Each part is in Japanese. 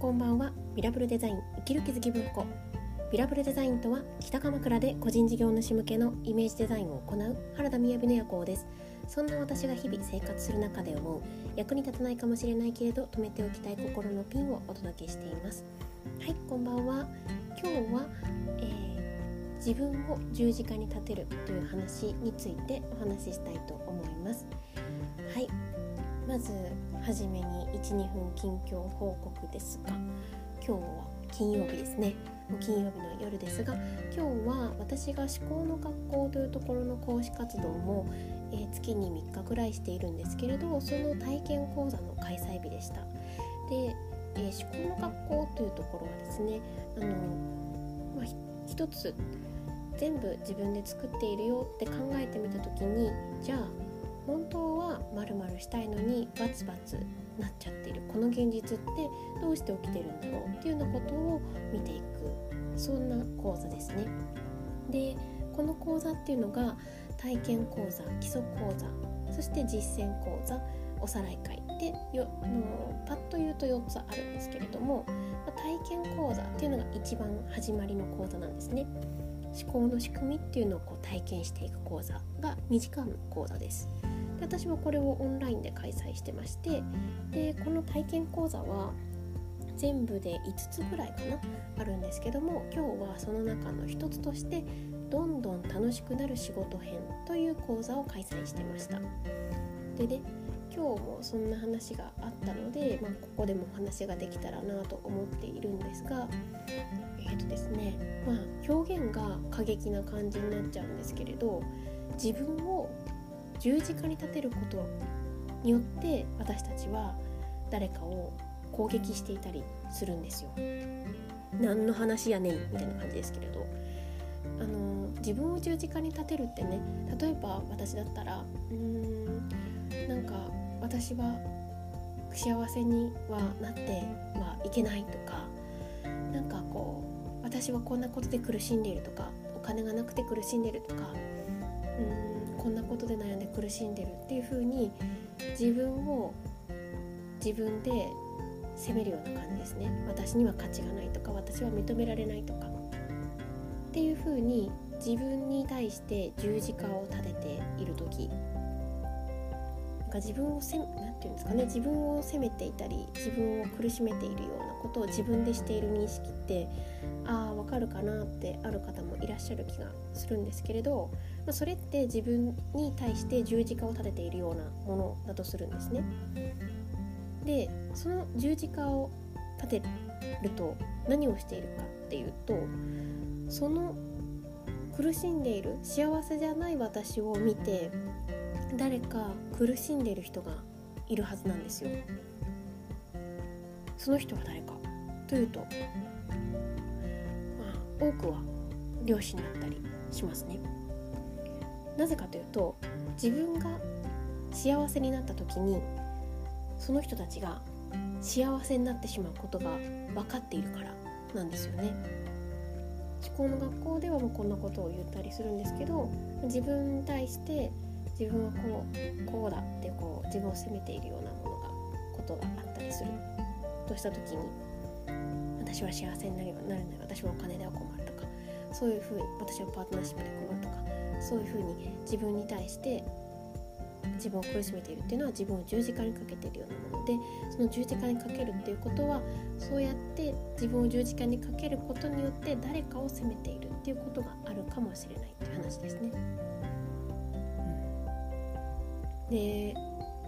こんばんは。ミラブルデザイン生きる気づき文庫。ミラブルデザインとは北鎌倉で個人事業主向けのイメージデザインを行う原田雅の夜行です。そんな私が日々生活する中で思う役に立たないかもしれないけれど止めておきたい心のピンをお届けしています。はいこんばんは。今日は、えー、自分を十字架に立てるという話についてお話ししたいと思います。はいまずはじめに12分近況報告ですが今日は金曜日ですね。金曜日の夜ですが今日は私が思考の学校というところの講師活動も、えー、月に3日ぐらいしているんですけれどその体験講座の開催日でした。で、えー、思考の学校というところはですねあの、まあ、一つ全部自分で作っているよって考えてみた時にじゃあ本当はまるまるしたいのにバツバツなっちゃってるこの現実ってどうして起きてるんだろうっていうようなことを見ていくそんな講座ですね。でこの講座っていうのが体験講座基礎講座そして実践講座おさらい会でよのパッと言うと4つあるんですけれども体験講座っていうのが一番始まりの講座なんですね。思考の仕組みっていうのをこう体験していく講座が短い講座です。で私はこれをオンラインで開催してましてでこの体験講座は全部で5つぐらいかなあるんですけども今日はその中の1つとしてどんどん楽しくなる仕事編という講座を開催してました。でね今日もそんな話があったので、まあ、ここでもお話ができたらなと思っているんですがえっ、ー、とですねまあ表現が過激な感じになっちゃうんですけれど自分を十字架に立てることによって私たちは誰かを攻撃していたりするんですよ。何の話やねんみたいな感じですけれどあの自分を十字架に立てるってね例えば私だったらうーんなんか私は幸せにはなってはいけないとかなんかこう私はこんなことで苦しんでいるとかお金がなくて苦しんでるとかうんこんなことで悩んで苦しんでるっていう風に自分を自分で責めるような感じですね。私には価値がないとか私は認められないとか。っていう風に自分に対して十字架を立てている時か自分をせ何て言うんですかね自分を責めていたり自分を苦しめているようなことを自分でしている認識ってああわかるかなってある方もいらっしゃる気がするんですけれど、まあ、それって自分に対して十字架を立てているようなものだとするんですね。でその十字架を立てると何をしているかっていうとその苦しんでいる幸せじゃない私を見て誰か苦しんでいる人がいるはずなんですよ。その人は誰か。というとま多くは両親だったりしますね。なぜかというと自分が幸せになった時にその人たちが幸せになってしまうことが分かっているからなんですよね。思考の学校ではもうこんなことを言ったりするんですけど自分に対して自分はこうこうだってこう自分を責めているようなものがことがあったりするとした時に私は幸せになるなるのに私はお金では困るとかそういうふうに私はパートナーシップで困るとかそういうふうに自分に対して自分を苦しめているっていうのは自分を十字架にかけているようなものでその十字架にかけるっていうことはそうやって自分を十字架にかけることによって誰かを責めているっていうことがあるかもしれないっていう話ですね。で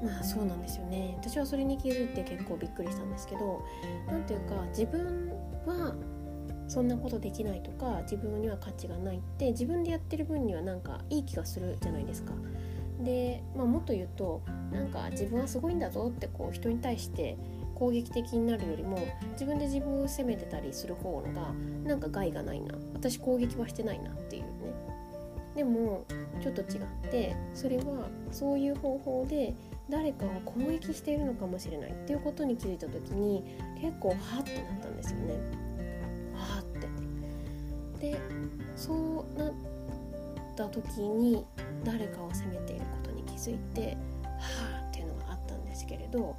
まあそうなんですよね私はそれに気づいて結構びっくりしたんですけど何ていうか自分はそんなことできないとか自分には価値がないって自分でやってる分にはなんかいい気がするじゃないですか。で、まあ、もっと言うとなんか自分はすごいんだぞってこう人に対して攻撃的になるよりも自分で自分を責めてたりする方がなんか害がないな私攻撃はしてないなっていうでもちょっと違ってそれはそういう方法で誰かを攻撃しているのかもしれないっていうことに気づいた時に結構ハッてなったんですよね。はって。でそうなった時に誰かを責めていることに気づいてはあっていうのがあったんですけれど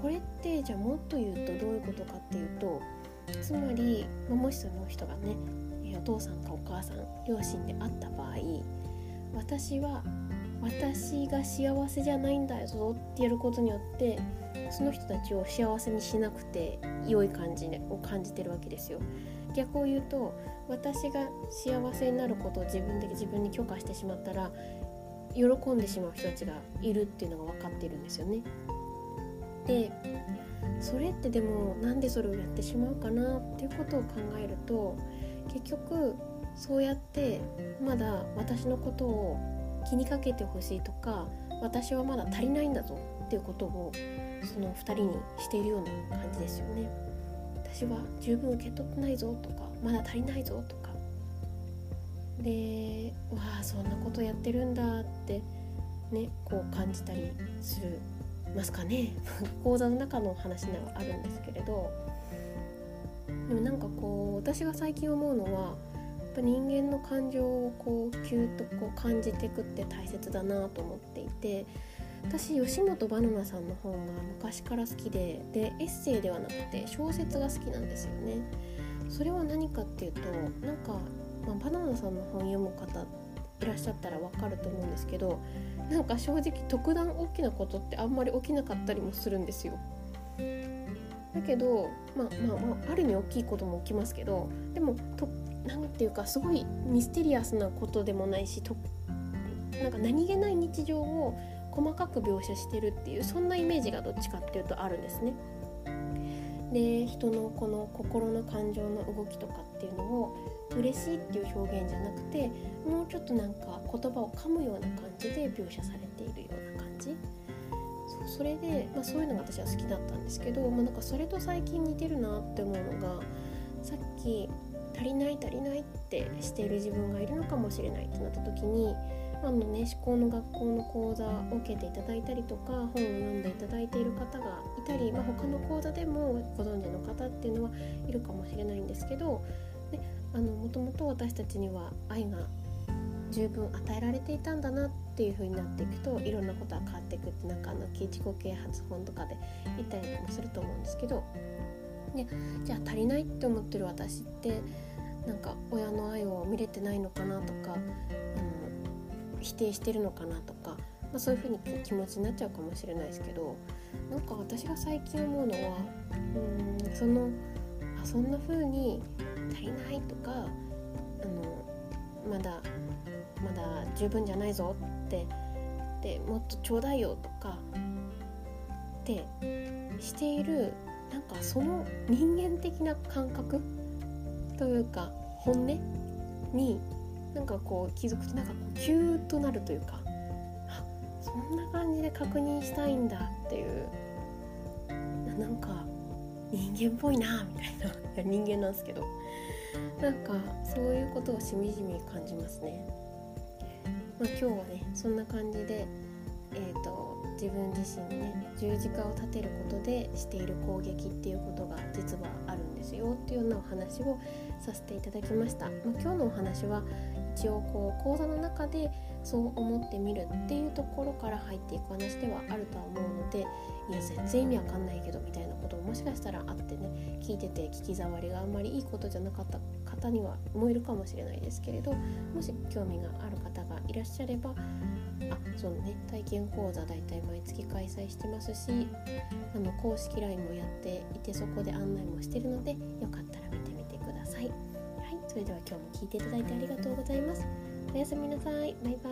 これってじゃあもっと言うとどういうことかっていうとつまりもしその人がね父さんかお母さん両親であった場合私は私が幸せじゃないんだぞってやることによってその人たちを幸せにしなくて良い感じを感じてるわけですよ。逆を言うと私が幸せになることを自分で自分に許可してしまったら喜んでしまう人たちがいるっていうのが分かっているんですよね。でそれってでもなんでそれをやってしまうかなっていうことを考えると結局そうやってまだ私のことを気にかけてほしいとか私はまだ足りないんだぞっていうことをその2人にしているような感じですよね。私は十分受け取ってないぞとかまだ足りないぞとか。でわあそんなことやってるんだってねこう感じたりするますかね。講座の中の話ではあるんですけれど。でもなんかこう私が最近思うのはやっぱ人間の感情をこうキュッとこう感じていくって大切だなと思っていて私吉本ばなナさんの本が昔から好きででエッセイではなくて小説が好きなんですよね。それは何かっていうとなんか、まあ、バナナさんの本読む方いらっしゃったらわかると思うんですけどなんか正直特段大きなことってあんまり起きなかったりもするんですよ。だけど、まあまあまあ、ある意味大きいことも起きますけどでもとなんていうかすごいミステリアスなことでもないしとなんか何気ない日常を細かく描写してるっていうそんなイメージがどっちかっていうとあるんですね。で人のこの心の感情の動きとかっていうのを嬉しいっていう表現じゃなくてもうちょっとなんか言葉を噛むような感じで描写されているような感じそれで、まあ、そういうのが私は好きだったんですけど、まあ、なんかそれと最近似てるなって思うのがさっき足りない足りないってしている自分がいるのかもしれないってなった時にあのね思考の学校の講座を受けていただいたりとか本を読んでいただいている方がいたり、まあ、他の講座でもご存知の方っていうのはいるかもしれないんですけどであのもともと私たちには愛が十分与えられていたんだなっていう風になっていくといろんなことが変わっていくってなんかあの自己啓発本とかで言ったりもすると思うんですけどでじゃあ足りないって思ってる私ってなんか親の愛を見れてないのかなとか否定してるのかなとか、まあ、そういうふうに気持ちになっちゃうかもしれないですけどなんか私が最近思うのはうんそのあそんな風に足りないとかあのまだまだ十分じゃないぞってでもっとちょうだいよとかってしているなんかその人間的な感覚というか本音になんかこう気づくとなんかキューッとなるというかあそんな感じで確認したいんだっていうなんか人間っぽいなみたいないや 人間なんですけどなんかそういうことをしみじみ感じますね。まあ、今日はねそんな感じで、えーと自分自身にね十字架を立てることでしている攻撃っていうことが実はあるんですよっていうようなお話をさせていただきました、まあ、今日のお話は一応こう講座の中でそう思ってみるっていうところから入っていく話ではあるとは思うのでいや全然意味わかんないけどみたいなことももしかしたらあってね聞いてて聞き障りがあんまりいいことじゃなかった方にはもいるかもしれないですけれどもし興味がある方がいらっしゃればあそのね体験講座だいたい毎月開催してますしあの公式 LINE もやっていてそこで案内もしてるのでよかったら見て。それでは今日も聞いていただいてありがとうございます。おやすみなさい。バイバ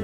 イ。